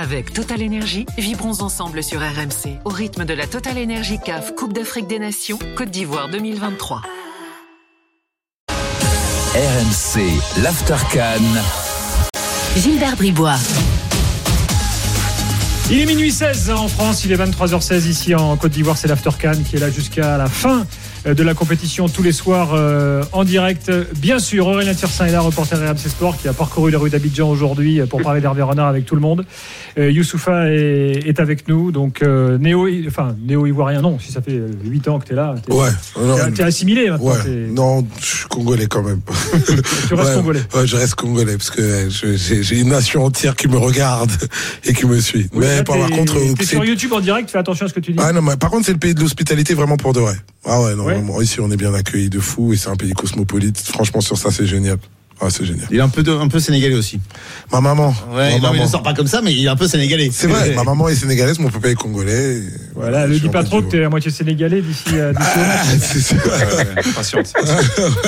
Avec Total Énergie, vibrons ensemble sur RMC au rythme de la Total Énergie CAF Coupe d'Afrique des Nations Côte d'Ivoire 2023. RMC, l'Aftercan. Gilbert Bribois. Il est minuit 16 en France, il est 23h16 ici en Côte d'Ivoire, c'est l'Aftercan qui est là jusqu'à la fin de la compétition tous les soirs euh, en direct. Bien sûr, Aurélien là, reporter RMC Sport, qui a parcouru les rues d'Abidjan aujourd'hui euh, pour parler d'Hervé Renard avec tout le monde. Euh, Youssoufa est, est, avec nous, donc euh, néo, enfin néo-ivoirien, non, si ça fait 8 ans que tu es là. Es, ouais. Tu es, assimilé maintenant. Ouais. Non, je suis congolais quand même. tu restes ouais, congolais Ouais, je reste congolais parce que j'ai une nation entière qui me regarde et qui me suit. Oui, mais là, par contre, es sur YouTube en direct, fais attention à ce que tu dis. Ah non, mais par contre, c'est le pays de l'hospitalité vraiment pour de vrai. Ah ouais, non, Ouais. vraiment, ici on est bien accueillis de fou et c'est un pays cosmopolite. Franchement, sur ça, c'est génial. Ah, c'est génial. Il est un peu, de- un peu sénégalais aussi. Ma maman. Ouais, ma non, il maman. ne sort pas comme ça, mais il est un peu sénégalais. C'est vrai, ma maman est sénégalaise, mon papa est congolais. et Voilà, suis dis pas trop que d'Ivoire. tu es à moitié sénégalais d'ici euh, d'ici au match. C'est.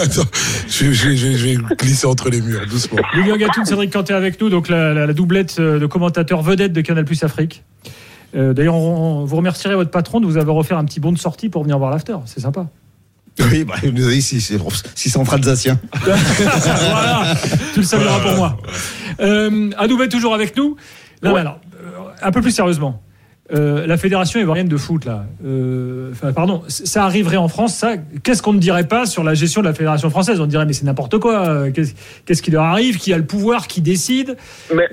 Attends, je, vais glisser entre les murs, doucement. Lilian Gatoun, Cédric Canté avec nous, donc la, la- la doublette euh, de commentateurs vedettes de Canal Plus Afrique. Euh, D'ailleurs, vous remercierez votre patron de vous avoir offert un petit bon de sortie pour venir voir l'after. C'est sympa. Oui, bah, il nous a dit si c'est si c'est entre Alsaciens. voilà, tu le salueras pour moi. Euh, Adoubet toujours avec nous. Non, alors, euh, un peu plus sérieusement. Euh, la fédération ivoirienne de foot, là, euh, pardon, ça arriverait en France, ça, qu'est-ce qu'on ne dirait pas sur la gestion de la fédération française? On dirait, mais c'est n'importe quoi, euh, qu'est-ce qui leur arrive, qui a le pouvoir, qui décide?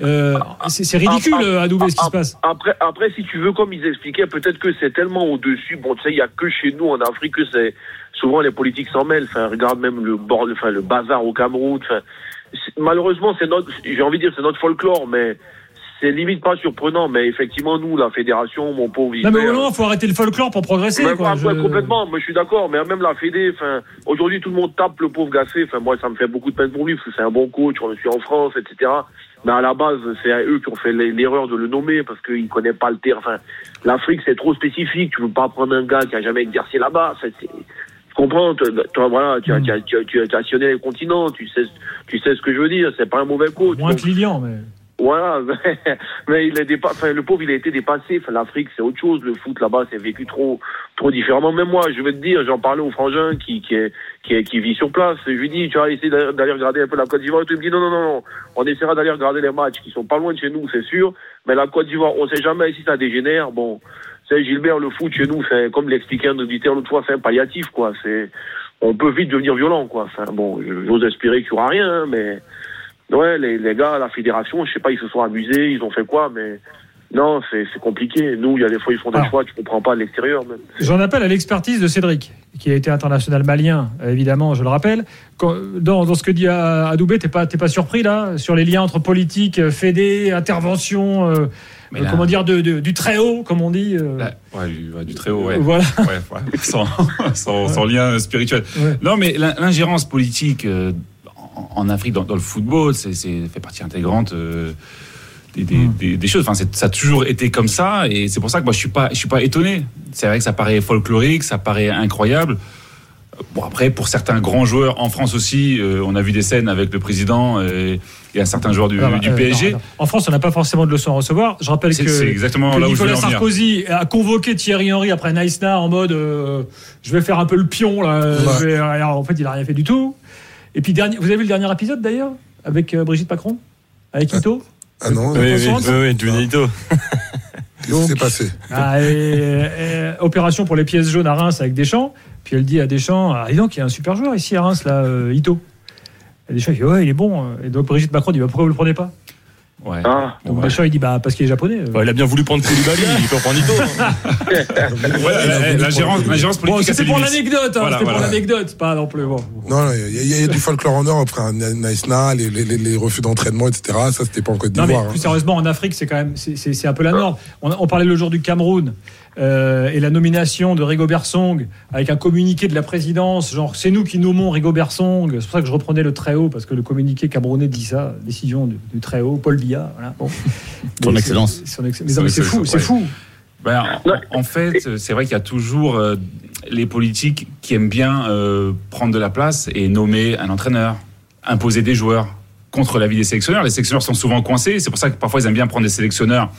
Euh, C'est ridicule, euh, Adoubet, ce qui se passe. Après, après, si tu veux, comme ils expliquaient, peut-être que c'est tellement au-dessus. Bon, tu sais, il y a que chez nous en Afrique que c'est souvent les politiques s'en mêlent. Enfin, regarde même le bord, enfin, le bazar au Cameroun. Enfin, malheureusement, c'est notre, j'ai envie de dire, c'est notre folklore, mais c'est limite pas surprenant. Mais effectivement, nous, la fédération, mon pauvre. Non, mais il faut arrêter le folklore pour progresser. mais quoi. Je- complètement, moi je suis d'accord, mais même la Fédé, enfin, aujourd'hui tout le monde tape le pauvre Gassé, enfin moi ça me fait beaucoup de peine pour lui, parce que c'est un bon coach, on le suit en France, etc. Mais à la base, c'est à eux qui ont fait l'erreur de le nommer, parce qu'ils ne connaissent pas le terrain. Enfin, l'Afrique c'est trop spécifique, tu peux pas prendre un gars qui a jamais exercé là-bas, tu comprends, toi, voilà, tu as, Mm. tu as, tu as, tu as- tu as sillonné les continents, tu sais, tu sais ce que je veux dire, c'est pas un mauvais coach. Moins Lilian, mais. Voilà, mais il est dépa- enfin, le pauvre, il a été dépassé. Enfin, l'Afrique, c'est autre chose. Le foot là-bas, c'est vécu trop, trop différemment. Même moi, je vais te dire, j'en parlais au frangin qui, qui, est, qui, vit sur place. Je lui dis, tu vas essayer d'aller regarder un peu la Côte d'Ivoire. Tu me dis, non, non, non, non. On essaiera d'aller regarder les matchs qui sont pas loin de chez nous, c'est sûr. Mais la Côte d'Ivoire, on sait jamais si ça dégénère. Bon, c'est Gilbert, le foot chez nous, c'est comme l'expliquait un auditeur l'autre fois, c'est un palliatif, quoi. C'est, on peut vite devenir violent, quoi. Enfin, bon, j'ose espérer qu'il y aura rien, hein, mais. Ouais, les, les gars, la fédération, je sais pas, ils se sont amusés, ils ont fait quoi, mais non, c'est c'est compliqué. Nous, il y a des fois, ils font des Alors. choix, tu comprends pas de l'extérieur. même. J'en appelle à l'expertise de Cédric, qui a été international malien, évidemment, je le rappelle. Quand- dans, dans ce que dit Adoubé, t'es pas, t'es pas surpris là sur les liens entre politique, euh, fédé, intervention, euh, euh, là- comment dire, de, de- du très haut, comme on dit. euh, Là, ouais, du, ouais, du très haut, ouais. Voilà. Ouais, ouais. Sans, sans- sans lien spirituel. Ouais. Non, mais l'in- l'ingérence politique euh, en, en Afrique, dans, dans le football, c'est c'est- fait partie intégrante euh, des, des- des- des choses. Enfin, c'est- ça a toujours été comme ça, et c'est pour ça que moi, je suis pas, je suis pas étonné. C'est vrai que ça paraît folklorique, ça paraît incroyable. Bon, après, pour certains grands joueurs en France aussi, euh, on a vu des scènes avec le président et, et un certain joueur du, Alors, du euh, PSG. non, non. En France, on n'a pas forcément de leçons à recevoir. Je rappelle C'est que, c'est exactement que là où je Nicolas voulais en venir. Sarkozy a convoqué Thierry Henry après Naïsna en mode euh, je vais faire un peu le pion là. Ouais. je vais- alors, en fait, il a rien fait du tout. Et puis dernier, vous avez vu le dernier épisode d'ailleurs avec euh, Brigitte Macron, avec Ito? Ah non, Oui, oui, oui, oui, du Nito. qu'est-ce qui s'est passé? Ah, et- et- opération pour les pièces jaunes à Reims avec Deschamps. Puis elle dit à Deschamps Ah, dis donc, il y a un super joueur ici à Reims, là, euh, Ito. Et Deschamps, il dit Ouais, il est bon. Et donc Brigitte Macron dit bah, Pourquoi vous le prenez pas? Ouais. Ah, Donc Ouais. Deschamps, il dit Bah, parce qu'il est japonais. Ouais, il a bien voulu prendre Koulibaly, il peut prendre Nito. Ouais, la- la- l'ingérence l'ingérence Bon, politique. c'était pour l'anecdote, hein, Voilà, c'était pour l'anecdote, pas non plus. Bon. Non, il y, a- il y a du folklore en Europe, frère. Naïsna, les, les, les, les refus d'entraînement, etc. Ça, c'était pas en Côte Non, mais d'Ivoire. plus hein. sérieusement, en Afrique, c'est quand même, c'est- c'est c'est un peu la norme. On, on parlait le jour du Cameroun euh, et la nomination de Rigobert Song avec un communiqué de la présidence, genre c'est nous qui nommons Rigobert Song. C'est pour ça que je reprenais le très haut parce que le communiqué camerounais dit ça, décision du, du très haut, Paul Biya. Voilà. Bon. Son Mais excellence. c'est- son ex- mais Son non, mais c'est fou, c'est fou. Ben, en, en fait, c'est vrai qu'il y a toujours euh, les politiques qui aiment bien euh, prendre de la place et nommer un entraîneur, imposer des joueurs. contre l'avis des sélectionneurs. Les sélectionneurs sont souvent coincés. C'est pour ça que parfois ils aiment bien prendre des sélectionneurs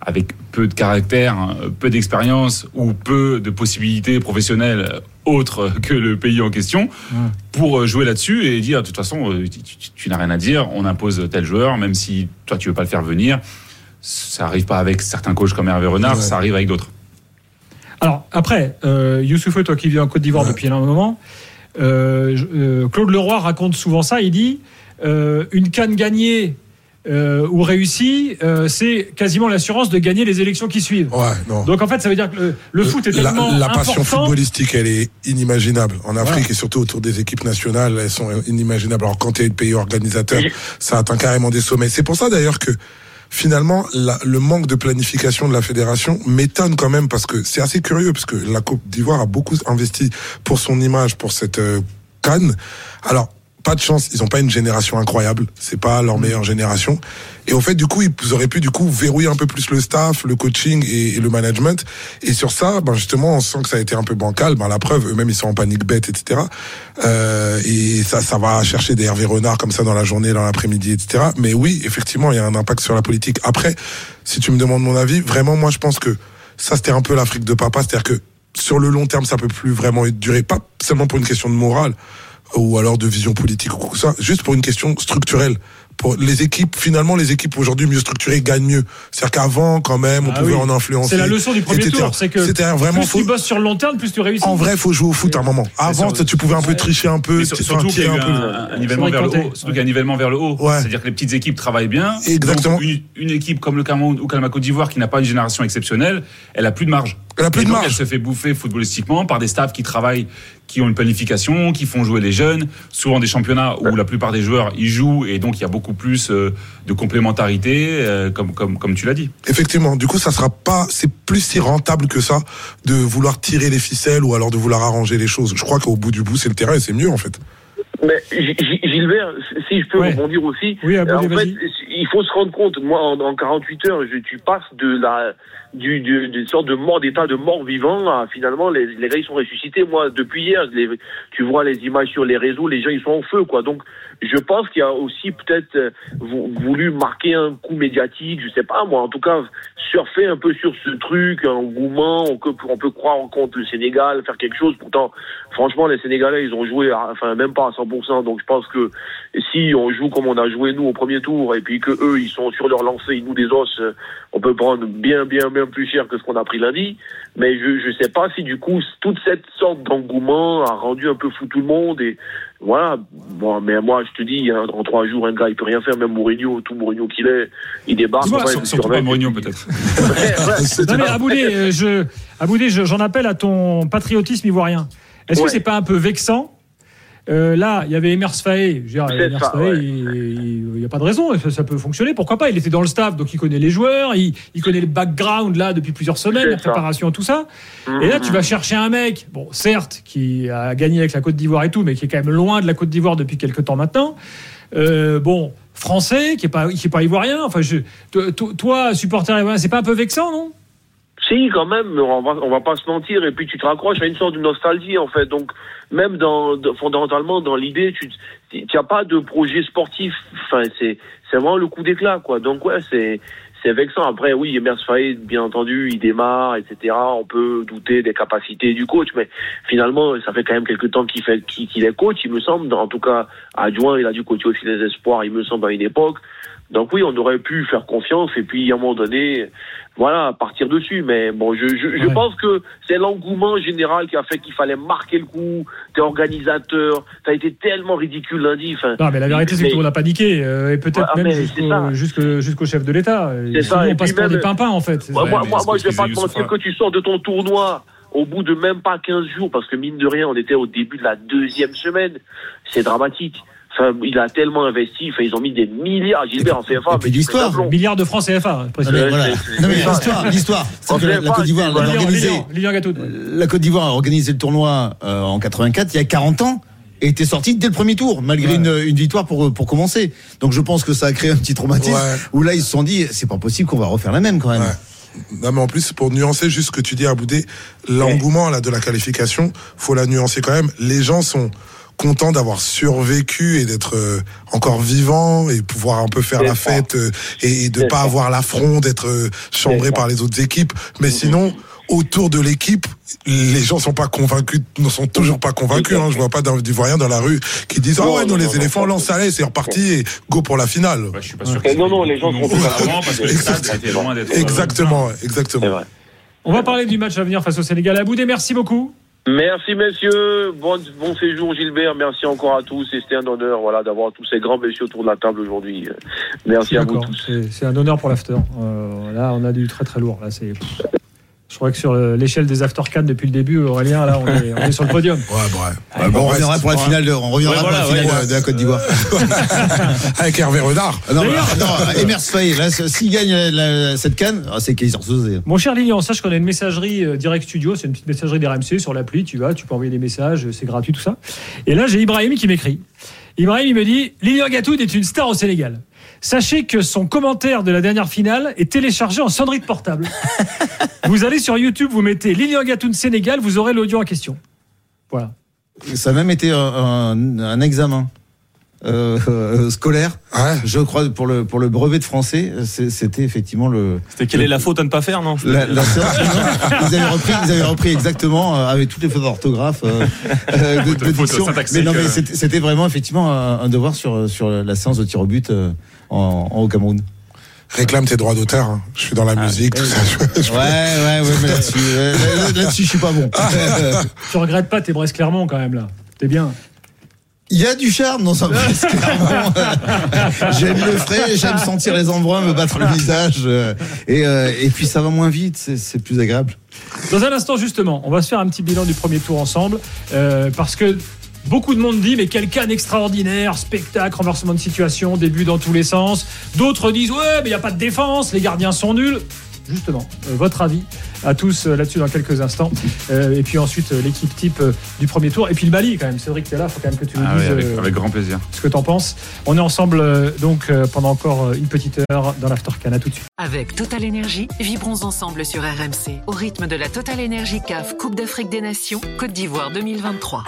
avec peu de caractère, hein, peu d'expérience ou peu de possibilités professionnelles autres que le pays en question pour euh, jouer là-dessus et dire de toute façon euh, tu, tu- tu n'as rien à dire, on impose tel joueur même si toi tu veux pas le faire venir. Ça arrive pas avec certains coachs comme Hervé Renard, Ouais. ça arrive avec d'autres. Alors après, euh, Youssoufou, toi qui vis en Côte d'Ivoire Ouais. depuis un moment, euh, euh, Claude Leroy raconte souvent ça. Il dit euh, une canne gagnée euh, ou réussie, euh, c'est quasiment l'assurance de gagner les élections qui suivent. Ouais, non. Donc en fait, ça veut dire que le, le foot est la, tellement la passion important. footballistique, elle est inimaginable. En Afrique et surtout autour des équipes nationales, elles sont inimaginables. Alors quand tu es le pays organisateur, ça atteint carrément des sommets. C'est pour ça d'ailleurs que finalement, la- le manque de planification de la fédération m'étonne quand même parce que c'est assez curieux parce que la Côte d'Ivoire a beaucoup investi pour son image, pour cette euh, canne. Alors, pas de chance, ils ont pas une génération incroyable, c'est pas leur meilleure génération. Et au fait, du coup, ils auraient pu du coup verrouiller un peu plus le staff, le coaching et, et le management. Et sur ça, ben justement, on sent que ça a été un peu bancal. Ben la preuve, eux-mêmes ils sont en panique bête, etc. Euh, et ça, ça va chercher des Hervé Renard comme ça dans la journée, dans l'après-midi, etc. Mais oui, effectivement, il y a un impact sur la politique. Après, si tu me demandes mon avis, vraiment, moi, je pense que ça, c'était un peu l'Afrique de papa, c'est-à-dire que sur le long terme, ça peut plus vraiment durer, pas seulement pour une question de morale ou alors de vision politique ou soit, juste pour une question structurelle. Pour les équipes, finalement, les équipes aujourd'hui mieux structurées gagnent mieux. C'est-à-dire qu'avant, quand même, on Ah pouvait oui. en influencer. C'est la leçon du premier etc. tour. C'est que C'était vraiment plus tu bosses sur le long terme, plus tu réussis. En vrai, faut jouer au foot à un moment. Avant, tu pouvais un peu tricher un peu, Mais sur- tu surtout qu'il y a eu un peu. un, un nivellement vers le haut. Surtout y a un nivellement vers le haut. Ouais. C'est-à-dire que les petites équipes travaillent bien. Exactement. Donc, une, une équipe comme le Cameroun ou comme la Côte d'Ivoire qui n'a pas une génération exceptionnelle, elle a plus de marge. Elle a plus Et de donc, marge. Elle se fait bouffer footballistiquement par des staffs qui travaillent, qui ont une planification, qui font jouer les jeunes. Souvent des championnats où la plupart des joueurs y jouent et donc il y a beaucoup plus euh, de complémentarité, euh, comme, comme, comme tu l'as dit. Effectivement. Du coup, ça sera pas, c'est plus si rentable que ça de vouloir tirer les ficelles ou alors de vouloir arranger les choses. Je crois qu'au bout du bout, c'est le terrain et c'est mieux, en fait. Mais Gilbert, si je peux Ouais. rebondir aussi, Oui, euh, en fait, il faut se rendre compte, moi, en, en 48 heures, je, tu passes de la du, du- d'une sorte de mort d'état de mort vivant à finalement les, les gars ils sont ressuscités. Moi, depuis hier, les- tu vois les images sur les réseaux, les gens ils sont en feu, quoi. Donc, je pense qu'il y a aussi peut-être euh, vou- voulu marquer un coup médiatique, je sais pas moi. En tout cas, surfer un peu sur ce truc, un engouement, on peut, on peut croire contre le Sénégal, faire quelque chose. Pourtant, franchement, les Sénégalais, ils ont joué, à- enfin même pas à 100%. Donc, je pense que si on joue comme on a joué nous au premier tour, et puis que eux, ils sont sur leur lancée, ils nous des os, euh, on peut prendre bien, bien, bien plus cher que ce qu'on a pris lundi. Mais je, je sais pas si du coup toute cette sorte d'engouement a rendu un peu fou tout le monde et voilà. Bon, mais moi, je te dis, hein, en trois jours, un gars, il peut rien faire. Même Mourinho, tout Mourinho qu'il est, il débarque. Sur- il Surtout pas surveille. Mourinho peut-être. Non mais Aboudé, euh, je, Aboudé, je- j'en appelle à ton patriotisme ivoirien. Est-ce Ouais. que c'est pas un peu vexant Euh, Là, il y avait Emers Faé. Ça, il n'y a pas de raison. Ça, ça peut fonctionner. Pourquoi pas? Il était dans le staff, donc il connaît les joueurs, il, il connaît le background là depuis plusieurs semaines, la ça. préparation, tout ça. Et là, tu vas chercher un mec, bon, certes, qui a gagné avec la Côte d'Ivoire et tout, mais qui est quand même loin de la Côte d'Ivoire depuis quelques temps maintenant. Euh, bon, français, qui est pas, qui est pas ivoirien. Enfin, je, toi, supporter ivoirien, c'est pas un peu vexant, non? Si, quand même, on va, on va pas se mentir. Et puis tu te raccroches à une sorte de nostalgie, en fait. Donc, même dans, fondamentalement, dans l'idée, tu n'as pas de projet sportif. Enfin, c'est vraiment le coup d'éclat, quoi. Donc, ouais, c'est c'est vexant. Après, oui, Emers bien entendu, il démarre, etc. On peut douter des capacités du coach, mais finalement, ça fait quand même quelques temps qu'il fait qu'il est coach, il me semble. En tout cas, adjoint, il a dû coacher aussi les espoirs, il me semble, à une époque. Donc oui, on aurait pu faire confiance et puis à un moment donné, voilà, partir dessus. Mais bon, je, je, je Ouais. pense que c'est l'engouement général qui a fait qu'il fallait marquer le coup. T'es organisateur, t'as été tellement ridicule lundi. Enfin, Non, mais la vérité, c'est que tout le monde a paniqué, euh, et peut-être Ouais, même jusqu'au ça. jusqu'au- jusqu'au chef de l'État. C'est ça, et on passe pour même- des pimpins, en fait. Moi, Ouais, moi, moi, je vais pas te mentir que tu sors de ton tournoi au bout de même pas 15 jours, parce que mine de rien, on était au début de la deuxième semaine. C'est dramatique. Enfin, il a tellement investi. Enfin, ils ont mis des milliards. Gilbert en CFA, mais l'histoire. Milliards de francs CFA, ça. l'histoire, l'histoire, la, Côte d'Ivoire Lilian, organisé, Gatoud. la Côte d'Ivoire a organisé le tournoi euh, en 84, il y a 40 ans, et était sorti dès le premier tour, malgré une, une victoire pour, pour commencer. Donc je pense que ça a créé un petit traumatisme, Ouais. où là ils se sont dit, c'est pas possible qu'on va refaire la même quand même. Ouais. Non, mais en plus, pour nuancer juste ce que tu dis à Boudé, l'engouement là de la qualification, faut la nuancer quand même. Les gens sont content d'avoir survécu et d'être euh, encore vivant et pouvoir un peu faire la ça. fête euh, et, de pas ça. avoir l'affront d'être euh, chambré par ça. les autres équipes. Mais sinon, autour de l'équipe, les gens sont pas convaincus, ne sont toujours pas convaincus. Hein. Je vois pas d'Ivoiriens dans la rue qui disent ah Non, ouais, non, les non, éléphants, non. lance allez, c'est reparti et go pour la finale. Ouais, je suis pas sûr. Eh non, non, les gens sont parce que le stade ça a été loin d'être. Exactement, C'est exactement. vrai. On va parler du match à venir face au Sénégal. Aboudé, merci beaucoup. Merci messieurs, bon, bon séjour Gilbert, merci encore à tous et c'était un honneur voilà, d'avoir tous ces grands messieurs autour de la table aujourd'hui. Merci à vous tous. C'est un honneur pour l'after. Euh, là, on a du très très lourd. Là, c'est. Je crois que sur le- l'échelle des after can depuis le début, Aurélien, là, on est, on est sur le podium. Ouais, ouais. Bon, on reste- reviendra pour la finale de, on reviendra Ouais, pour la voilà, finale ouais. de, de la Côte d'Ivoire. Avec Hervé Renard. Ah non, bah, non, Emers Faye, là, s'il gagne la- cette canne, ah, c'est Kaiser Soze. Mon cher Lilian, sache qu'on a une messagerie euh, Direct Studio, c'est une petite messagerie d'RMC sur l'appli, tu vas, tu peux envoyer des messages, c'est gratuit tout ça. Et là, j'ai Ibrahim qui m'écrit. Ibrahim, il me dit Lilian Gatoud est une star au Sénégal. Sachez que son commentaire de la dernière finale est téléchargé en sonnerie de portable. vous allez sur YouTube, vous mettez Lilian Gatoud Sénégal, vous aurez l'audio en question. Voilà. Ça a même été un, examen euh, euh, scolaire, Ouais. je crois, pour le, pour le brevet de français. C'était effectivement le. C'était quelle est la faute à ne pas faire, non La, la séance, ils, avaient repris, ils avaient repris exactement euh, avec toutes les fautes d'orthographe, euh, de, diction. Mais non, mais c'était c'était vraiment effectivement un, un devoir sur, sur la séance de tir au but euh, en, en- au Cameroun. Réclame tes droits d'auteur. hein. Je suis dans la musique, tout ça. Je- je- Ouais, ouais, ouais, mais là-dessus, là- là-dessus, je suis pas bon. Tu regrettes pas tes Brest Clermont quand même là. T'es bien. Il y a du charme dans un Brest, clairement. j'aime le frais, j'aime sentir les embruns me battre le visage. euh, et, euh, et puis ça va moins vite, c'est, c'est plus agréable. Dans un instant, justement, on va se faire un petit bilan du premier tour ensemble. euh, parce que beaucoup de monde dit mais quel canne extraordinaire, spectacle, renversement de situation, début dans tous les sens. D'autres disent ouais, mais il n'y a pas de défense, les gardiens sont nuls. Justement, euh, votre avis à tous euh, là-dessus dans quelques instants. Euh, et puis ensuite, euh, l'équipe type euh, du premier tour. Et puis le Mali, quand même. Cédric, tu es là, il faut quand même que tu nous Ah dises oui, avec, euh, avec grand plaisir. ce que tu en penses. On est ensemble euh, donc euh, pendant encore une petite heure dans l'Aftercan. À tout de suite. Avec Total Énergie, vibrons ensemble sur RMC au rythme de la Total Énergie CAF Coupe d'Afrique des Nations Côte d'Ivoire 2023.